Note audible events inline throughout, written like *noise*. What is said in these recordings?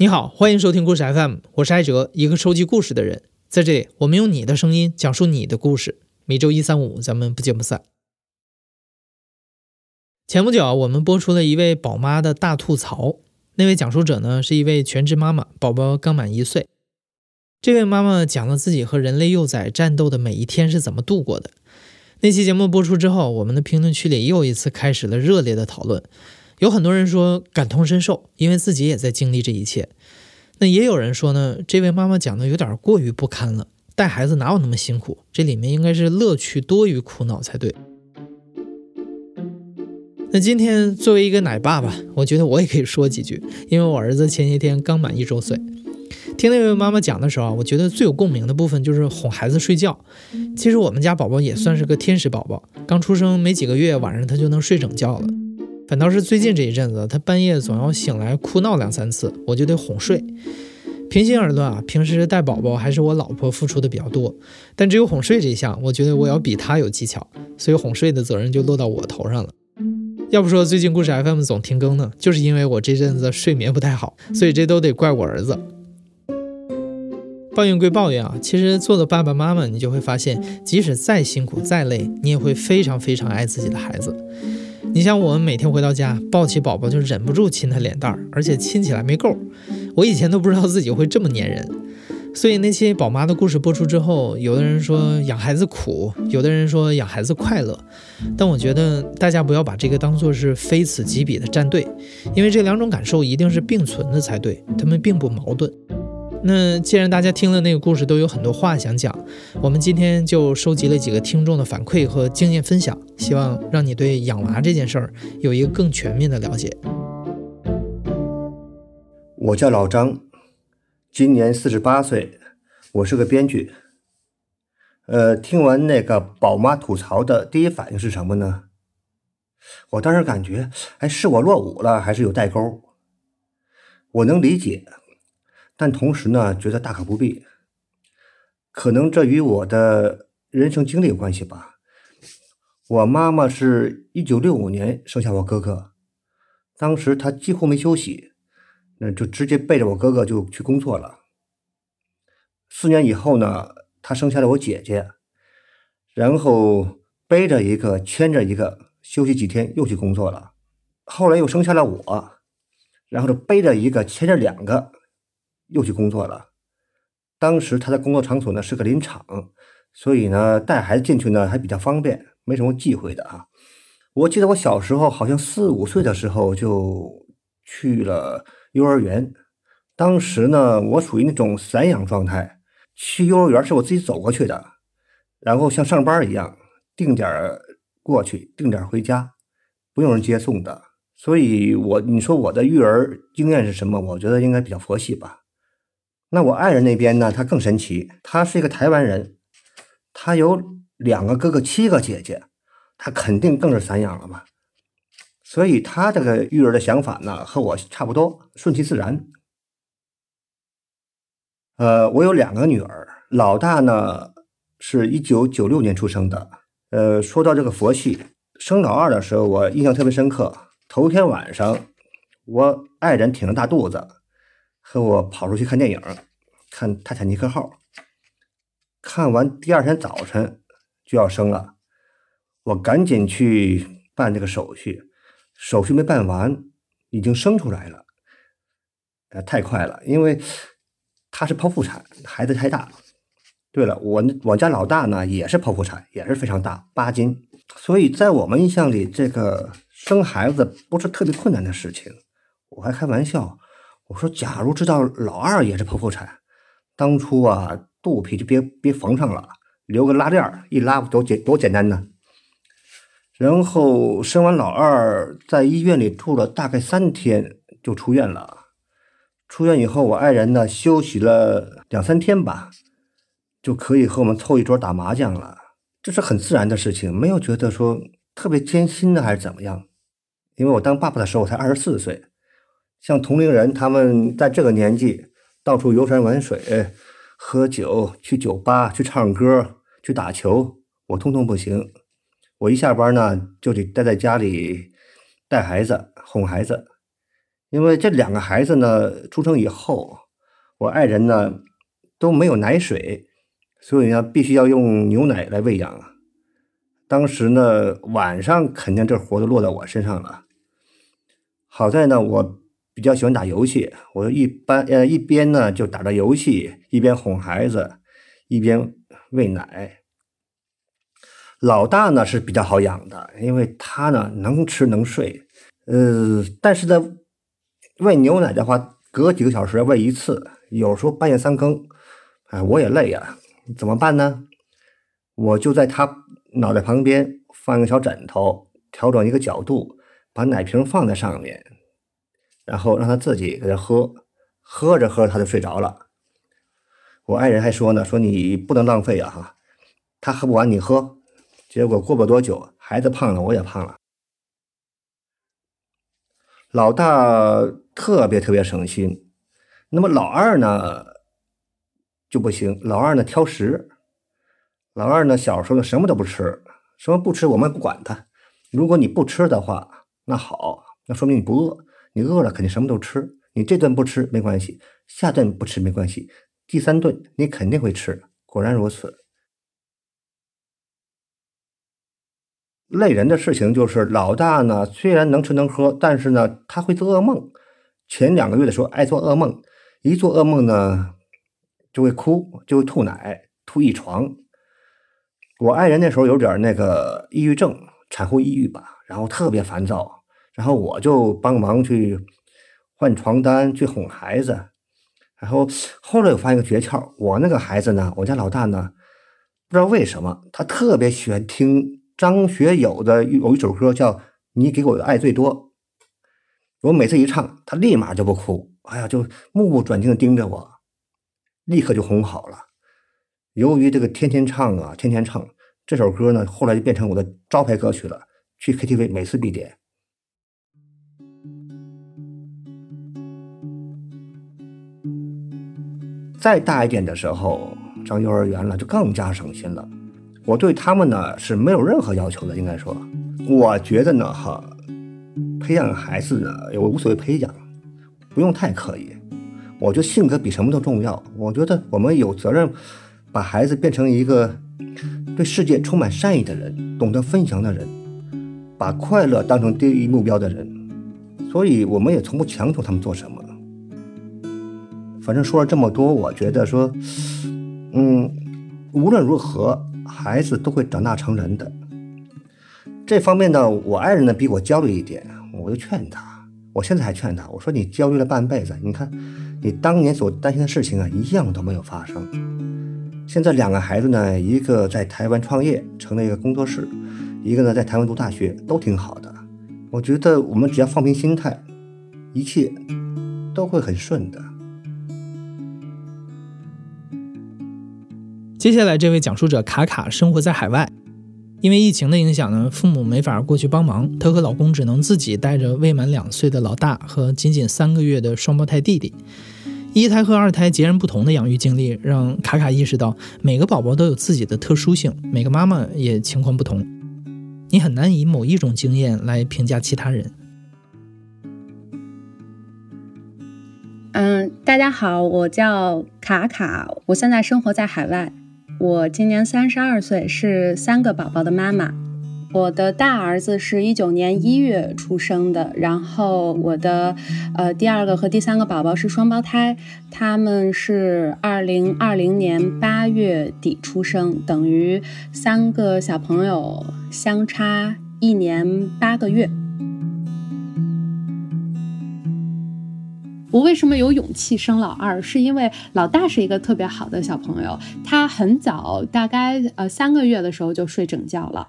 你好，欢迎收听故事 FM，我是艾哲，一个收集故事的人。在这里，我们用你的声音讲述你的故事。每周一、三、五，咱们不见不散。前不久，我们播出了一位宝妈的大吐槽。那位讲述者呢，是一位全职妈妈，宝宝刚满一岁。这位妈妈讲了自己和人类幼崽战斗的每一天是怎么度过的。那期节目播出之后，我们的评论区里又一次开始了热烈的讨论。有很多人说感同身受，因为自己也在经历这一切。那也有人说呢，这位妈妈讲的有点过于不堪了。带孩子哪有那么辛苦？这里面应该是乐趣多于苦恼才对。那今天作为一个奶爸爸，我觉得我也可以说几句，因为我儿子前些天刚满一周岁。听那位妈妈讲的时候，我觉得最有共鸣的部分就是哄孩子睡觉。其实我们家宝宝也算是个天使宝宝，刚出生没几个月，晚上他就能睡整觉了。反倒是最近这一阵子，他半夜总要醒来哭闹两三次，我就得哄睡。平心而论啊，平时带宝宝还是我老婆付出的比较多，但只有哄睡这一项，我觉得我要比他有技巧，所以哄睡的责任就落到我头上了。要不说最近故事 FM 总停更呢，就是因为我这阵子睡眠不太好，所以这都得怪我儿子。抱怨归抱怨啊，其实做了爸爸妈妈，你就会发现，即使再辛苦再累，你也会非常非常爱自己的孩子。你像我们每天回到家，抱起宝宝就忍不住亲他脸蛋儿，而且亲起来没够。我以前都不知道自己会这么粘人，所以那期宝妈的故事播出之后，有的人说养孩子苦，有的人说养孩子快乐。但我觉得大家不要把这个当做是非此即彼的站队，因为这两种感受一定是并存的才对，他们并不矛盾。那既然大家听了那个故事都有很多话想讲，我们今天就收集了几个听众的反馈和经验分享，希望让你对养娃这件事儿有一个更全面的了解。我叫老张，今年四十八岁，我是个编剧。呃，听完那个宝妈吐槽的第一反应是什么呢？我当时感觉，哎，是我落伍了，还是有代沟？我能理解。但同时呢，觉得大可不必。可能这与我的人生经历有关系吧。我妈妈是一九六五年生下我哥哥，当时她几乎没休息，那就直接背着我哥哥就去工作了。四年以后呢，她生下了我姐姐，然后背着一个牵着一个，休息几天又去工作了。后来又生下了我，然后就背着一个牵着两个。又去工作了。当时他的工作场所呢是个林场，所以呢带孩子进去呢还比较方便，没什么忌讳的啊。我记得我小时候好像四五岁的时候就去了幼儿园，当时呢我属于那种散养状态，去幼儿园是我自己走过去的，然后像上班一样定点过去，定点回家，不用人接送的。所以我你说我的育儿经验是什么？我觉得应该比较佛系吧。那我爱人那边呢？他更神奇，他是一个台湾人，他有两个哥哥，七个姐姐，他肯定更是散养了嘛。所以他这个育儿的想法呢，和我差不多，顺其自然。呃，我有两个女儿，老大呢是一九九六年出生的。呃，说到这个佛系，生老二的时候，我印象特别深刻。头天晚上，我爱人挺着大肚子。和我跑出去看电影，看《泰坦尼克号》。看完第二天早晨就要生了，我赶紧去办这个手续，手续没办完，已经生出来了。呃，太快了，因为他是剖腹产，孩子太大。对了，我我家老大呢也是剖腹产，也是非常大，八斤。所以在我们印象里，这个生孩子不是特别困难的事情。我还开玩笑。我说，假如知道老二也是剖腹产，当初啊，肚皮就别别缝上了，留个拉链一拉多简多简单呢。然后生完老二，在医院里住了大概三天就出院了。出院以后，我爱人呢休息了两三天吧，就可以和我们凑一桌打麻将了。这是很自然的事情，没有觉得说特别艰辛的还是怎么样。因为我当爸爸的时候我才二十四岁。像同龄人，他们在这个年纪到处游山玩水、喝酒、去酒吧、去唱歌、去打球，我通通不行。我一下班呢，就得待在家里带孩子、哄孩子。因为这两个孩子呢出生以后，我爱人呢都没有奶水，所以呢必须要用牛奶来喂养。当时呢晚上肯定这活都落到我身上了。好在呢我比较喜欢打游戏，我一般呃一边呢就打着游戏，一边哄孩子，一边喂奶。老大呢是比较好养的，因为他呢能吃能睡，呃，但是在喂牛奶的话，隔几个小时喂一次，有时候半夜三更，哎，我也累呀，怎么办呢？我就在他脑袋旁边放一个小枕头，调整一个角度，把奶瓶放在上面，然后让他自己给他喝，喝着喝着他就睡着了。我爱人还说呢，说你不能浪费啊哈，他喝不完你喝。结果过不多久，孩子胖了，我也胖了。老大特别特别省心，那么老二呢就不行。老二呢挑食，老二呢小时候呢什么都不吃，什么不吃我们不管他。如果你不吃的话，那好，那说明你不饿。你饿了肯定什么都吃。你这顿不吃没关系，下顿不吃没关系，第三顿你肯定会吃。果然如此。累人的事情就是老大呢，虽然能吃能喝，但是呢，他会做噩梦。前两个月的时候爱做噩梦，一做噩梦呢就会哭，就会吐奶，吐一床。我爱人那时候有点那个抑郁症，产后抑郁吧，然后特别烦躁，然后我就帮忙去换床单，去哄孩子。然后后来我发现一个诀窍，我那个孩子呢，我家老大呢，不知道为什么他特别喜欢听。张学友的有一首歌叫《你给我的爱最多》，我每次一唱，他立马就不哭，哎呀，就目不转睛的盯着我，立刻就哄好了。由于这个天天唱啊，天天唱这首歌呢，后来就变成我的招牌歌曲了，去 KTV 每次必点。再大一点的时候，上幼儿园了，就更加省心了。我对他们呢是没有任何要求的，应该说，我觉得呢哈，培养孩子呢也无所谓培养，不用太刻意。我觉得性格比什么都重要。我觉得我们有责任把孩子变成一个对世界充满善意的人，懂得分享的人，把快乐当成第一目标的人。所以我们也从不强求他们做什么。反正说了这么多，我觉得说，嗯，无论如何。孩子都会长大成人的，这方面呢，我爱人呢比我焦虑一点，我就劝他，我现在还劝他，我说你焦虑了半辈子，你看你当年所担心的事情啊，一样都没有发生。现在两个孩子呢，一个在台湾创业，成了一个工作室，一个呢在台湾读大学，都挺好的。我觉得我们只要放平心态，一切都会很顺的。接下来这位讲述者卡卡生活在海外，因为疫情的影响呢，父母没法过去帮忙，她和老公只能自己带着未满两岁的老大和仅仅三个月的双胞胎弟弟。一胎和二胎截然不同的养育经历，让卡卡意识到每个宝宝都有自己的特殊性，每个妈妈也情况不同。你很难以某一种经验来评价其他人。嗯，大家好，我叫卡卡，我现在生活在海外。我今年三十二岁，是三个宝宝的妈妈。我的大儿子是一九年一月出生的，然后我的呃第二个和第三个宝宝是双胞胎，他们是二零二零年八月底出生，等于三个小朋友相差一年八个月。我为什么有勇气生老二？是因为老大是一个特别好的小朋友，他很早，大概呃三个月的时候就睡整觉了。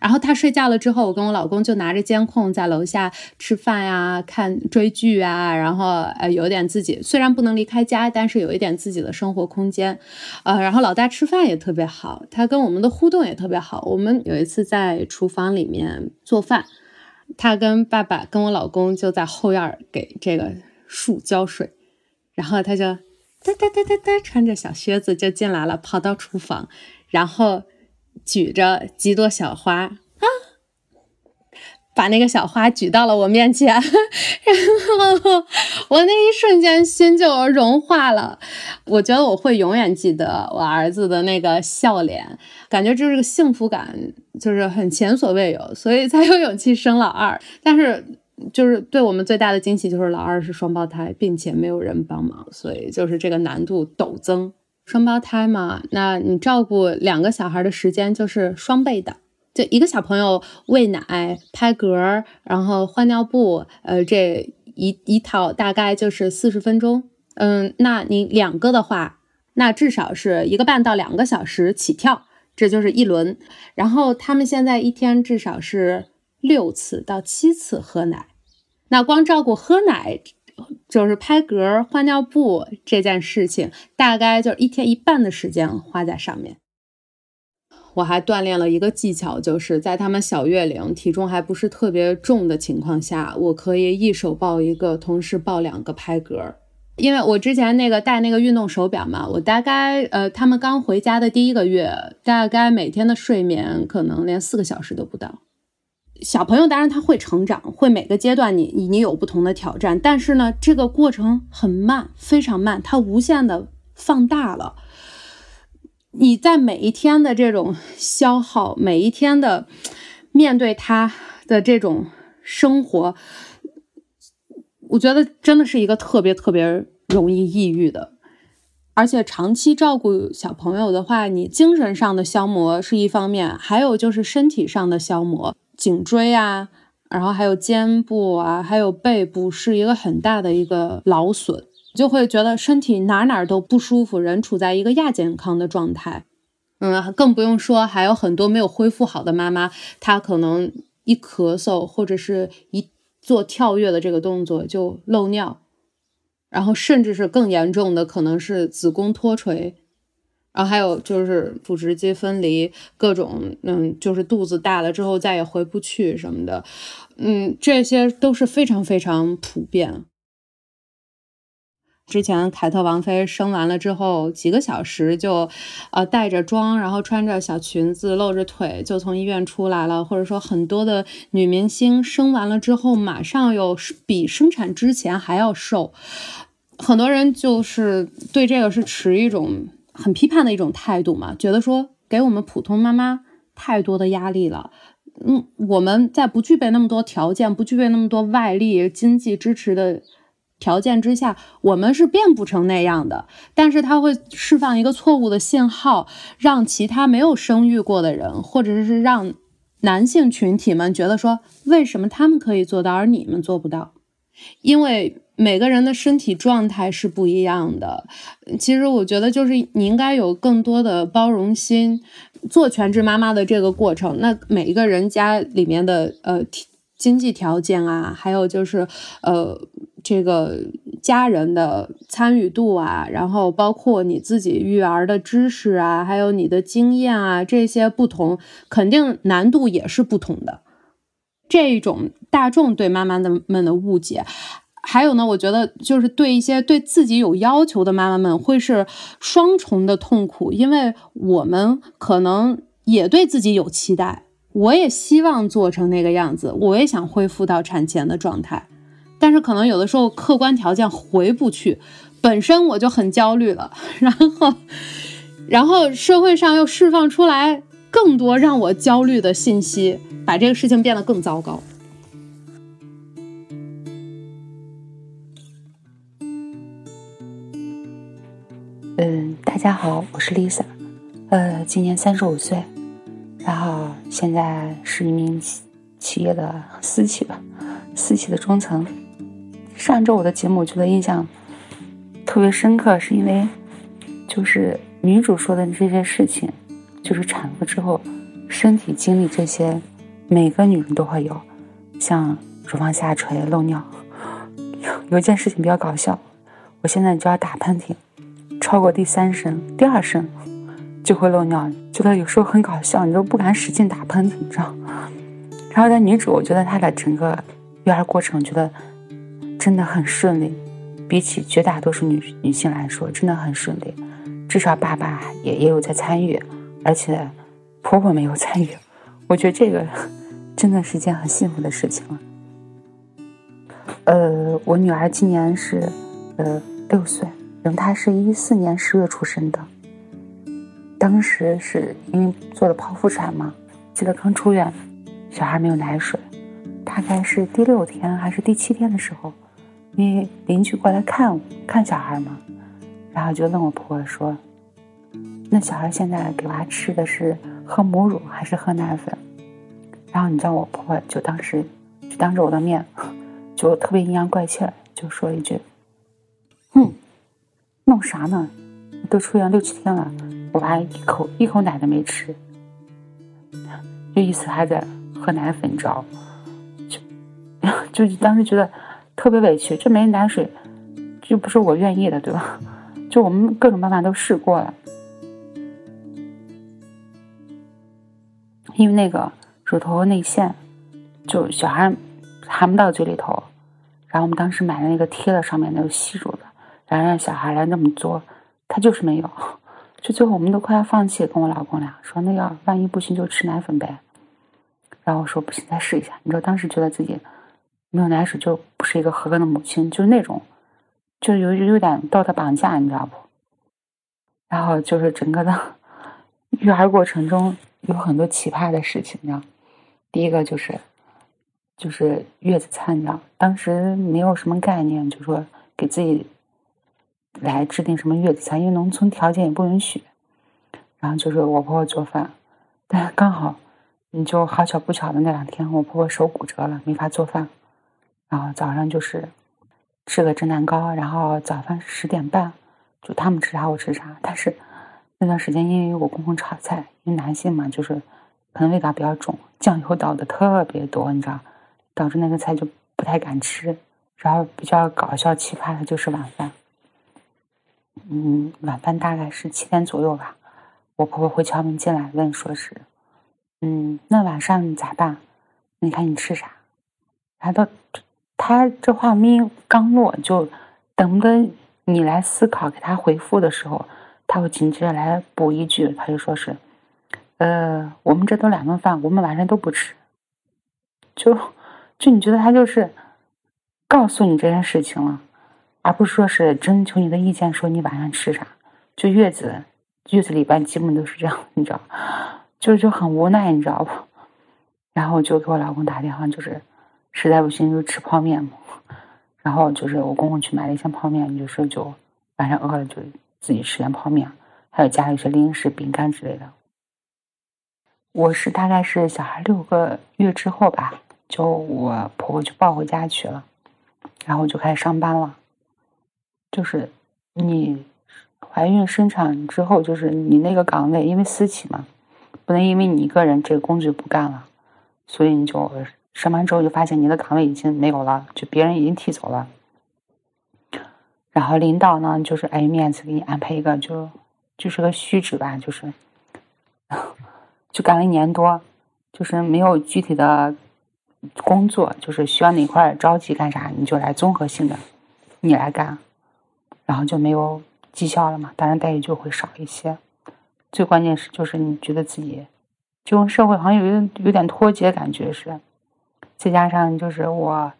然后他睡觉了之后，我跟我老公就拿着监控在楼下吃饭呀、看追剧啊，然后呃有点自己虽然不能离开家，但是有一点自己的生活空间。呃，然后老大吃饭也特别好，他跟我们的互动也特别好。我们有一次在厨房里面做饭，他跟爸爸跟我老公就在后院给这个。树浇水，然后他就哒哒哒哒哒，穿着小靴子就进来了，跑到厨房，然后举着几朵小花啊，把那个小花举到了我面前，*laughs* 然后我那一瞬间心就融化了。我觉得我会永远记得我儿子的那个笑脸，感觉就是个幸福感就是很前所未有，所以才有勇气生老二。但是就是对我们最大的惊喜就是老二是双胞胎，并且没有人帮忙，所以就是这个难度陡增。双胞胎嘛，那你照顾两个小孩的时间就是双倍的。就一个小朋友喂奶、拍嗝，然后换尿布，呃，这一一套大概就是四十分钟。嗯，那你两个的话，那至少是一个半到两个小时起跳，这就是一轮。然后他们现在一天至少是六次到七次喝奶，那光照顾喝奶，就是拍嗝、换尿布这件事情，大概就是一天一半的时间花在上面。我还锻炼了一个技巧，就是在他们小月龄、体重还不是特别重的情况下，我可以一手抱一个，同时抱两个拍嗝。因为我之前那个戴那个运动手表嘛，我大概呃，他们刚回家的第一个月，大概每天的睡眠可能连四个小时都不到。小朋友当然他会成长，会每个阶段你你有不同的挑战，但是呢，这个过程很慢，非常慢，它无限的放大了。你在每一天的这种消耗，每一天的面对他的这种生活，我觉得真的是一个特别特别容易抑郁的。而且长期照顾小朋友的话，你精神上的消磨是一方面，还有就是身体上的消磨，颈椎啊，然后还有肩部啊，还有背部，是一个很大的一个劳损。就会觉得身体哪哪都不舒服，人处在一个亚健康的状态，嗯，更不用说还有很多没有恢复好的妈妈，她可能一咳嗽或者是一做跳跃的这个动作就漏尿，然后甚至是更严重的可能是子宫脱垂，然后还有就是腹直肌分离，各种嗯，就是肚子大了之后再也回不去什么的，嗯，这些都是非常非常普遍。之前凯特王妃生完了之后，几个小时就，呃，带着妆，然后穿着小裙子，露着腿就从医院出来了。或者说，很多的女明星生完了之后，马上又比生产之前还要瘦。很多人就是对这个是持一种很批判的一种态度嘛，觉得说给我们普通妈妈太多的压力了。嗯，我们在不具备那么多条件，不具备那么多外力、经济支持的。条件之下，我们是变不成那样的，但是它会释放一个错误的信号，让其他没有生育过的人，或者是让男性群体们觉得说，为什么他们可以做到，而你们做不到？因为每个人的身体状态是不一样的。其实我觉得，就是你应该有更多的包容心。做全职妈妈的这个过程，那每一个人家里面的呃经济条件啊，还有就是呃。这个家人的参与度啊，然后包括你自己育儿的知识啊，还有你的经验啊，这些不同，肯定难度也是不同的。这种大众对妈妈的们的误解，还有呢，我觉得就是对一些对自己有要求的妈妈们，会是双重的痛苦，因为我们可能也对自己有期待，我也希望做成那个样子，我也想恢复到产前的状态。但是可能有的时候客观条件回不去，本身我就很焦虑了，然后，然后社会上又释放出来更多让我焦虑的信息，把这个事情变得更糟糕。大家好，我是 Lisa，呃，今年三十五岁，然后现在是一名企业的私企吧，私企的中层。上周我的节目，我觉得印象特别深刻，是因为就是女主说的这些事情，就是产妇之后身体经历这些，每个女人都会有，像乳房下垂、漏尿。有一件事情比较搞笑，我现在就要打喷嚏，超过第三声、第二声就会漏尿，觉得有时候很搞笑，你都不敢使劲打喷嚏，你知道。然后在女主，我觉得她的整个育儿过程，觉得。真的很顺利，比起绝大多数女女性来说，真的很顺利。至少爸爸也也有在参与，而且婆婆没有参与。我觉得这个真的是一件很幸福的事情了。呃，我女儿今年是呃六岁，等他是一四年十月出生的。当时是因为做了剖腹产嘛，记得刚出院，小孩没有奶水，大概是第六天还是第七天的时候，因为邻居过来看看小孩嘛，然后就问我婆婆说：“那小孩现在给娃吃的是喝母乳还是喝奶粉？”然后你知道我婆婆就当时就当着我的面。*laughs* 就特别阴阳怪气，就说一句：“哼，弄啥呢？都出院六七天了，我娃一口一口奶都没吃，就意思还在喝奶粉，你知道？就 *laughs* 就当时觉得特别委屈，这没奶水，就不是我愿意的，对吧？就我们各种办法都试过了，因为那个乳头内陷，就小孩含不到嘴里头。”然后我们当时买的那个贴了上面那个吸乳的，然后让小孩来那么做，他就是没有，*laughs* 就最后我们都快要放弃，跟我老公俩说，那要万一不行就吃奶粉呗。然后说不行，再试一下。你知道当时觉得自己没有奶水就不是一个合格的母亲，就是那种，就有有点道德绑架，你知道不？然后就是整个的 *laughs* 育儿过程中有很多奇葩的事情，你知道，第一个就是。就是月子餐，你知道，当时没有什么概念，就说给自己来制定什么月子餐，因为农村条件也不允许。然后就是我婆婆做饭，但刚好，你就好巧不巧的那两天，我婆婆手骨折了，没法做饭。然后早上就是吃个蒸蛋糕，然后早饭十点半，就他们吃啥我吃啥。但是那段时间因为我公公炒菜，因为男性嘛，就是可能味道比较重，酱油倒的特别多，你知道。导致那个菜就不太敢吃，然后比较搞笑奇葩的就是晚饭。嗯，晚饭大概是七点左右吧，我婆婆会敲门进来问，说是，嗯，那晚上你咋办？你看你吃啥？然后他这话音刚落，就等着你来思考给他回复的时候，他会紧接着来补一句，他就说是，呃，我们这都两顿饭，我们晚上都不吃，就。就你觉得他就是告诉你这件事情了，而不是说是征求你的意见，说你晚上吃啥？就月子月子里边基本都是这样，你知道，就是就很无奈，你知道不？然后就给我老公打电话，就是实在不行就吃泡面嘛。然后就是我公公去买了一箱泡面，就说就晚上饿了就自己吃点泡面，还有加一些零食、饼干之类的。我是大概是小孩六个月之后吧。就我婆婆就抱回家去了，然后就开始上班了。就是你怀孕生产之后，就是你那个岗位，因为私企嘛，不能因为你一个人这个工作不干了，所以你就上班之后就发现你的岗位已经没有了，就别人已经替走了。然后领导呢，就是碍于面子给你安排一个，就就是个虚职吧，就是 *laughs* 就干了一年多，就是没有具体的。工作就是需要哪块着急干啥，你就来综合性的，你来干，然后就没有绩效了嘛，当然待遇就会少一些。最关键是就是你觉得自己就跟社会好像有点有点脱节感觉是，再加上就是我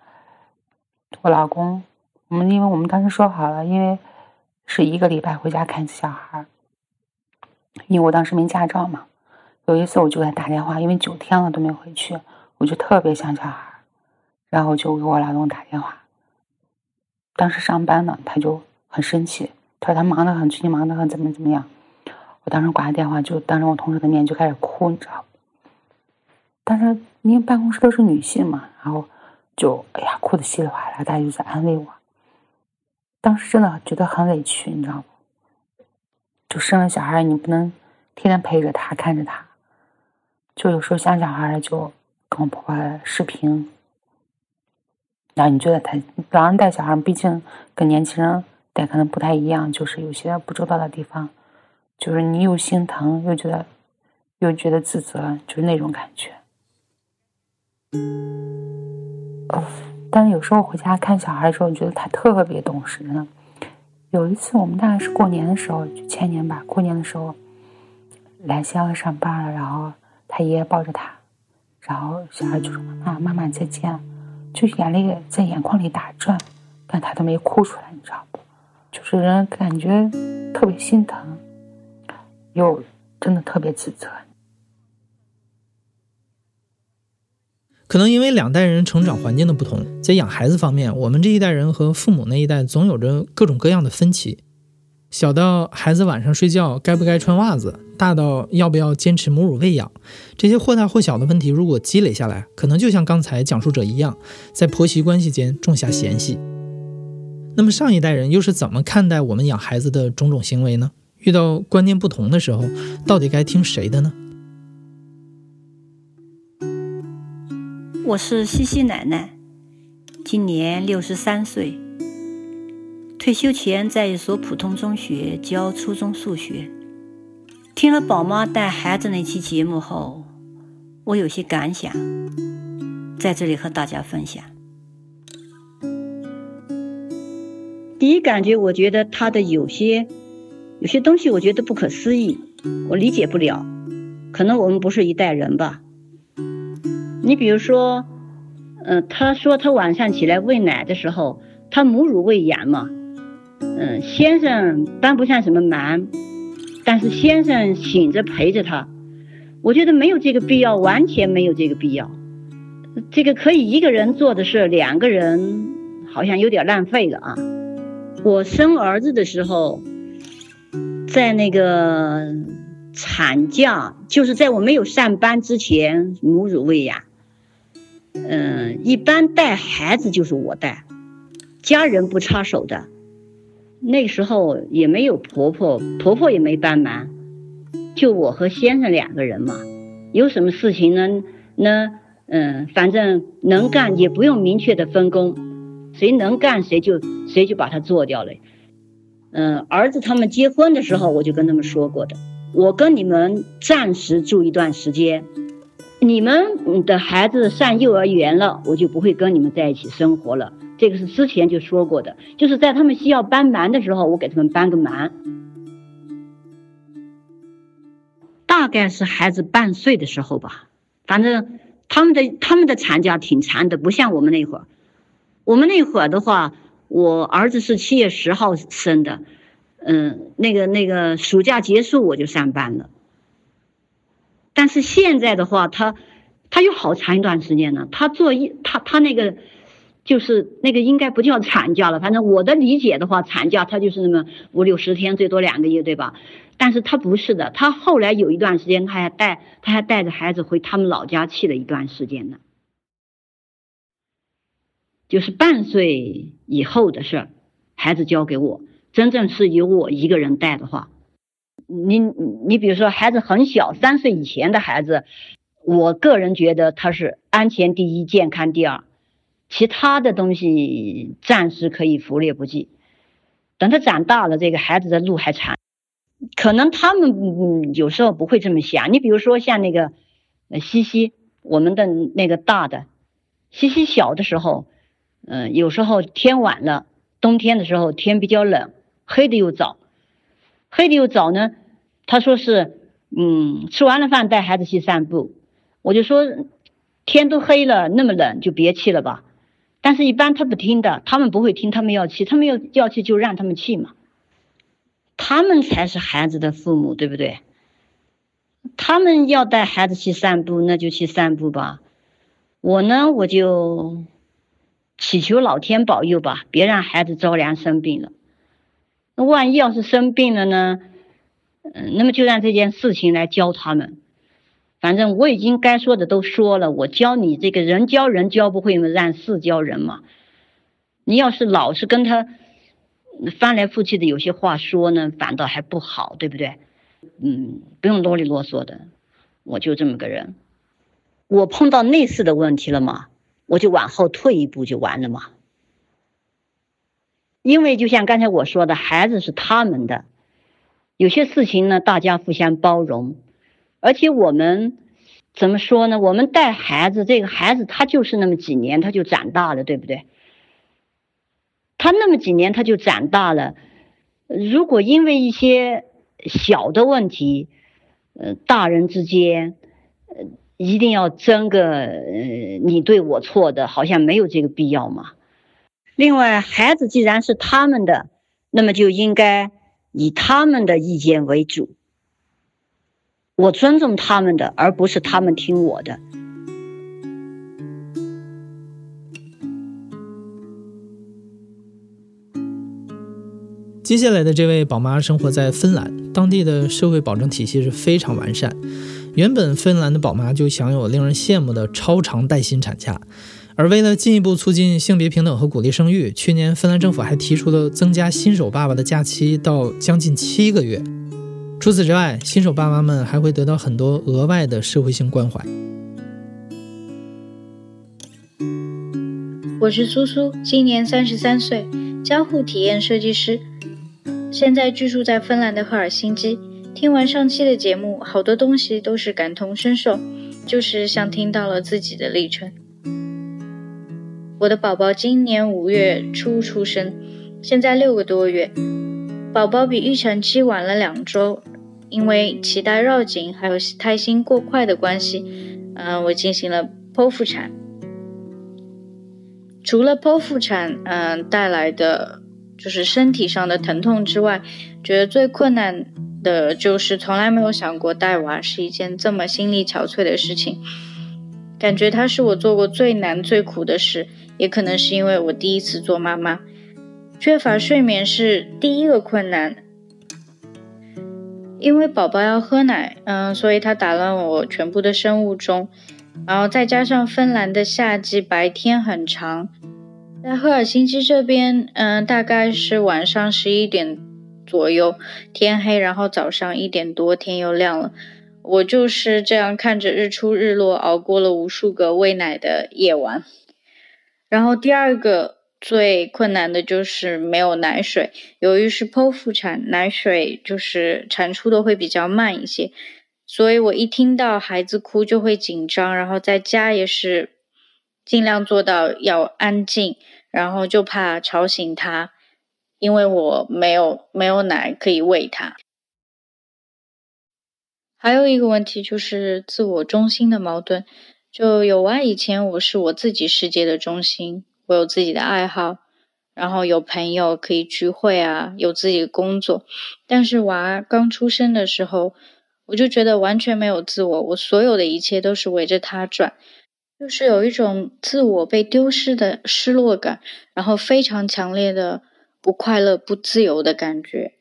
我老公，我们因为我们当时说好了，因为是一个礼拜回家看一次小孩儿，因为我当时没驾照嘛，有一次我就给他打电话，因为九天了都没回去。我就特别想小孩儿，然后就给我老公打电话。当时上班呢，他就很生气，他说他忙得很，最近忙得很，怎么怎么样。我当时挂了电话，就当着我同事的面就开始哭，你知道但是因为办公室都是女性嘛，然后就哎呀哭的稀里哗啦，大家就在安慰我。当时真的觉得很委屈，你知道不？就生了小孩，你不能天天陪着他，看着他，就有时候想小孩就。跟我婆婆视频，然后你觉得他老人带小孩，毕竟跟年轻人但可能不太一样，就是有些不周到的地方，就是你又心疼又觉得又觉得自责，就是那种感觉。但是有时候回家看小孩的时候，觉得他特别懂事。有一次我们大概是过年的时候，就前年吧，过年的时候来西安上班了，然后他爷爷抱着他。然后小孩就说：“啊，妈妈再见。”就眼泪在眼眶里打转，但他都没哭出来，你知道不？就是人感觉特别心疼，又真的特别自责。可能因为两代人成长环境的不同，在养孩子方面，我们这一代人和父母那一代总有着各种各样的分歧。小到孩子晚上睡觉该不该穿袜子，大到要不要坚持母乳喂养，这些或大或小的问题，如果积累下来，可能就像刚才讲述者一样，在婆媳关系间种下嫌隙。那么上一代人又是怎么看待我们养孩子的种种行为呢？遇到观念不同的时候，到底该听谁的呢？我是西西奶奶，今年六十三岁。退休前在一所普通中学教初中数学。听了宝妈带孩子那期节目后，我有些感想，在这里和大家分享。第一感觉，我觉得他的有些有些东西，我觉得不可思议，我理解不了。可能我们不是一代人吧。你比如说，嗯，他说他晚上起来喂奶的时候，他母乳喂养嘛，嗯，先生帮不上什么忙，但是先生醒着陪着他，我觉得没有这个必要，完全没有这个必要。这个可以一个人做的事，两个人好像有点浪费了啊。我生儿子的时候，在那个产假，就是在我没有上班之前，母乳喂养。嗯，一般带孩子就是我带，家人不插手的。那时候也没有婆婆，婆婆也没帮忙，就我和先生两个人嘛。有什么事情呢？那嗯，反正能干也不用明确的分工，谁能干谁就谁就把它做掉了。嗯，儿子他们结婚的时候，我就跟他们说过的，我跟你们暂时住一段时间。你们的孩子上幼儿园了，我就不会跟你们在一起生活了。这个是之前就说过的，就是在他们需要帮忙的时候，我给他们帮个忙。大概是孩子半岁的时候吧，反正他们的他们的产假挺长的，不像我们那会儿。我们那会儿的话，我儿子是七月十号生的，嗯，那个那个暑假结束我就上班了。但是现在的话，他他有好长一段时间呢。他做一他他那个就是那个应该不叫产假了，反正我的理解的话，产假他就是那么五六十天，最多两个月，对吧？但是他不是的，他后来有一段时间，他还带他还带着孩子回他们老家去了一段时间呢。就是半岁以后的事儿，孩子交给我，真正是由我一个人带的话。你你比如说孩子很小，三岁以前的孩子，我个人觉得他是安全第一，健康第二，其他的东西暂时可以忽略不计。等他长大了，这个孩子的路还长，可能他们有时候不会这么想。你比如说像那个西西，我们的那个大的西西小的时候，嗯，有时候天晚了，冬天的时候天比较冷，黑的又早，黑的又早呢。他说是，嗯，吃完了饭带孩子去散步，我就说，天都黑了，那么冷就别去了吧。但是，一般他不听的，他们不会听，他们要去，他们要要去就让他们去嘛。他们才是孩子的父母，对不对？他们要带孩子去散步，那就去散步吧。我呢，我就祈求老天保佑吧，别让孩子着凉生病了。那万一要是生病了呢？嗯，那么就让这件事情来教他们。反正我已经该说的都说了，我教你这个人教人教不会嘛，让事教人嘛。你要是老是跟他翻来覆去的有些话说呢，反倒还不好，对不对？嗯，不用啰里啰嗦的，我就这么个人。我碰到类似的问题了嘛，我就往后退一步就完了嘛。因为就像刚才我说的，孩子是他们的。有些事情呢，大家互相包容，而且我们怎么说呢？我们带孩子，这个孩子他就是那么几年，他就长大了，对不对？他那么几年他就长大了。如果因为一些小的问题，呃，大人之间，呃，一定要争个呃你对我错的，好像没有这个必要嘛。另外，孩子既然是他们的，那么就应该以他们的意见为主。我尊重他们的，而不是他们听我的。接下来的这位宝妈生活在芬兰，当地的社会保障体系是非常完善。原本芬兰的宝妈就享有令人羡慕的超长带薪产假，而为了进一步促进性别平等和鼓励生育，去年芬兰政府还提出了增加新手爸爸的假期到将近七个月。除此之外，新手爸妈们还会得到很多额外的社会性关怀。我是苏苏，今年三十三岁，交互体验设计师。现在居住在芬兰的赫尔辛基。听完上期的节目，好多东西都是感同身受，就是像听到了自己的历程。我的宝宝今年五月初出生，现在六个多月，宝宝比预产期晚了两周，因为脐带绕颈还有胎心过快的关系，嗯，我进行了剖腹产。除了剖腹产，嗯，带来的。就是身体上的疼痛之外，觉得最困难的就是从来没有想过带娃是一件这么心力憔悴的事情。感觉它是我做过最难最苦的事，也可能是因为我第一次做妈妈，缺乏睡眠是第一个困难。因为宝宝要喝奶，嗯，所以它打乱我全部的生物钟，然后再加上芬兰的夏季白天很长。在赫尔辛基这边，嗯，大概是晚上十一点左右天黑，然后早上一点多天又亮了。我就是这样看着日出日落，熬过了无数个喂奶的夜晚。然后第二个最困难的就是没有奶水，由于是剖腹产，奶水就是产出的会比较慢一些，所以我一听到孩子哭就会紧张，然后在家也是。尽量做到要安静，然后就怕吵醒他，因为我没有没有奶可以喂他。还有一个问题就是自我中心的矛盾，就有娃以前我是我自己世界的中心，我有自己的爱好，然后有朋友可以聚会啊，有自己的工作。但是娃刚出生的时候，我就觉得完全没有自我，我所有的一切都是围着他转。就是有一种自我被丢失的失落感，然后非常强烈的不快乐、不自由的感觉。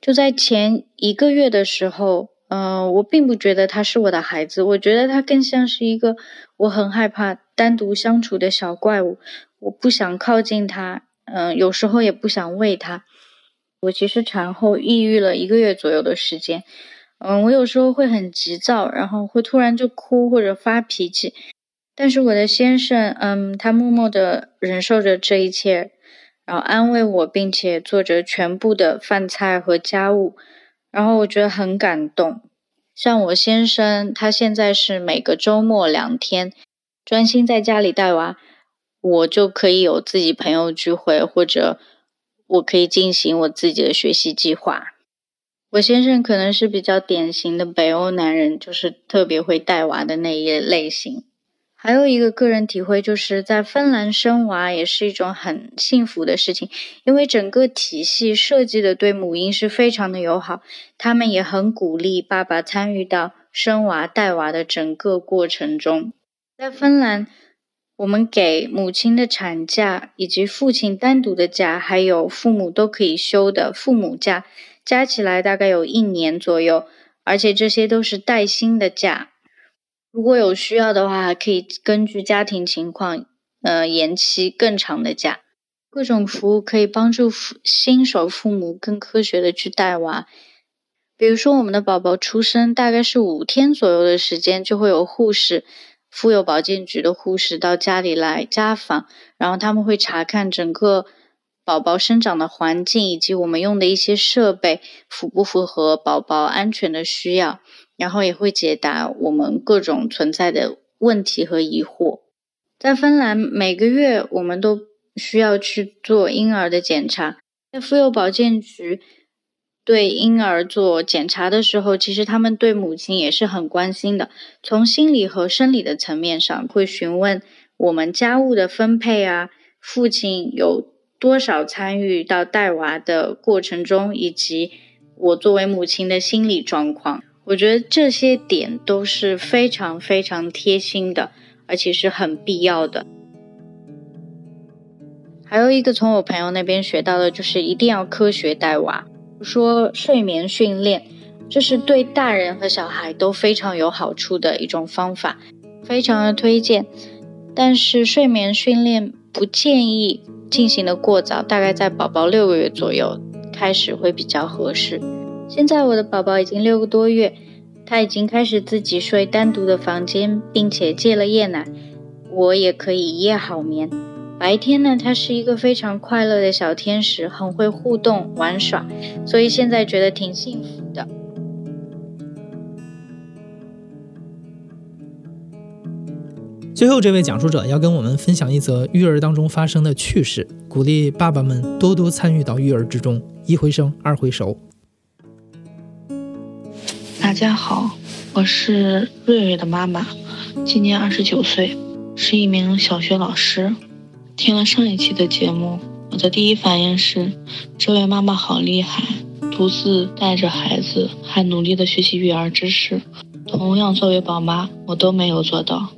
就在前一个月的时候，嗯，我并不觉得他是我的孩子，我觉得他更像是一个我很害怕单独相处的小怪物。我不想靠近他，嗯，有时候也不想喂他。我其实产后抑郁了一个月左右的时间，嗯，我有时候会很急躁，然后会突然就哭或者发脾气。但是我的先生，嗯，他默默的忍受着这一切，然后安慰我，并且做着全部的饭菜和家务，然后我觉得很感动。像我先生，他现在是每个周末两天专心在家里带娃，我就可以有自己朋友聚会，或者我可以进行我自己的学习计划。我先生可能是比较典型的北欧男人，就是特别会带娃的那一类型。还有一个个人体会，就是在芬兰生娃也是一种很幸福的事情，因为整个体系设计的对母婴是非常的友好，他们也很鼓励爸爸参与到生娃带娃的整个过程中。在芬兰，我们给母亲的产假，以及父亲单独的假，还有父母都可以休的父母假，加起来大概有一年左右，而且这些都是带薪的假。如果有需要的话，可以根据家庭情况，呃，延期更长的假。各种服务可以帮助新手父母更科学的去带娃。比如说，我们的宝宝出生大概是五天左右的时间，就会有护士，妇幼保健局的护士到家里来家访，然后他们会查看整个宝宝生长的环境以及我们用的一些设备符不符合宝宝安全的需要。然后也会解答我们各种存在的问题和疑惑。在芬兰，每个月我们都需要去做婴儿的检查。在妇幼保健局，对婴儿做检查的时候，其实他们对母亲也是很关心的。从心理和生理的层面上，会询问我们家务的分配啊，父亲有多少参与到带娃的过程中，以及我作为母亲的心理状况。我觉得这些点都是非常非常贴心的，而且是很必要的。还有一个从我朋友那边学到的，就是一定要科学带娃。说睡眠训练，这是对大人和小孩都非常有好处的一种方法，非常的推荐。但是睡眠训练不建议进行的过早，大概在宝宝六个月左右开始会比较合适。现在我的宝宝已经六个多月，他已经开始自己睡单独的房间，并且戒了夜奶，我也可以一夜好眠。白天呢，他是一个非常快乐的小天使，很会互动玩耍，所以现在觉得挺幸福的。最后，这位讲述者要跟我们分享一则育儿当中发生的趣事，鼓励爸爸们多多参与到育儿之中，一回生，二回熟。大家好，我是瑞瑞的妈妈，今年二十九岁，是一名小学老师。听了上一期的节目，我的第一反应是，这位妈妈好厉害，独自带着孩子，还努力的学习育儿知识。同样作为宝妈，我都没有做到，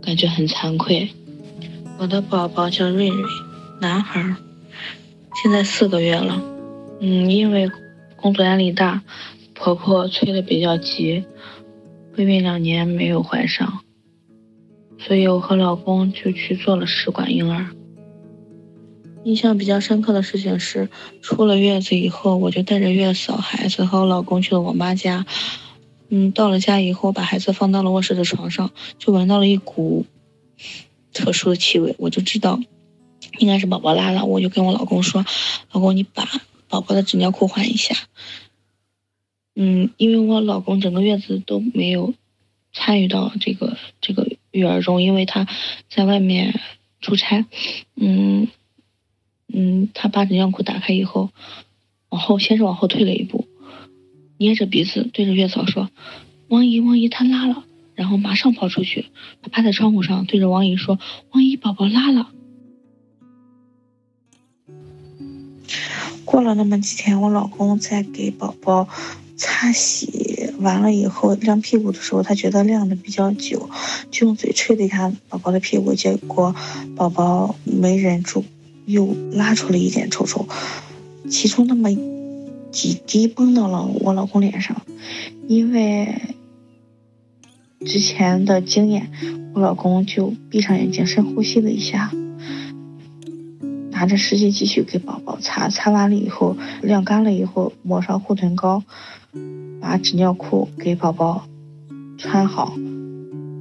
感觉很惭愧。我的宝宝叫瑞瑞，男孩，现在四个月了。嗯，因为工作压力大，婆婆催的比较急，备孕两年没有怀上。所以我和老公就去做了试管婴儿。印象比较深刻的事情是，出了月子以后，我就带着月嫂孩子和我老公去了我妈家。嗯，到了家以后，把孩子放到了卧室的床上，就闻到了一股特殊的气味，我就知道应该是宝宝拉了。我就跟我老公说：“老公，你把宝宝的纸尿裤换一下。”嗯，因为我老公整个月子都没有参与到这个这个。育儿中，因为他在外面出差，嗯嗯，他把纸尿裤打开以后，往后先是往后退了一步，捏着鼻子对着月嫂说：“王姨，王姨，他拉了。”然后马上跑出去，他趴在窗户上对着王姨说：“王姨，宝宝拉了。”过了那么几天，我老公在给宝宝擦洗。完了以后晾屁股的时候，他觉得晾的比较久，就用嘴吹了一下宝宝的屁股，结果宝宝没忍住，又拉出了一点臭臭，其中那么几滴崩到了我老公脸上。因为之前的经验，我老公就闭上眼睛深呼吸了一下，拿着湿巾继续给宝宝擦，擦完了以后晾干了以后抹上护臀膏。把纸尿裤给宝宝穿好，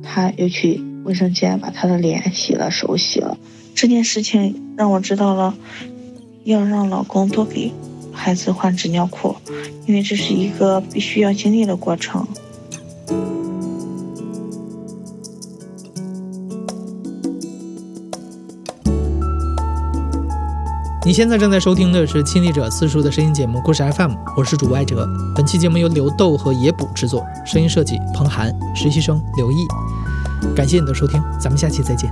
他又去卫生间把他的脸洗了，手洗了。这件事情让我知道了，要让老公多给孩子换纸尿裤，因为这是一个必须要经历的过程。你现在正在收听的是亲历者四叔的声音节目《故事 FM》，我是主播艾哲。本期节目由刘豆和野捕制作，声音设计彭涵，实习生刘毅。感谢你的收听，咱们下期再见。